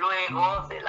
luego de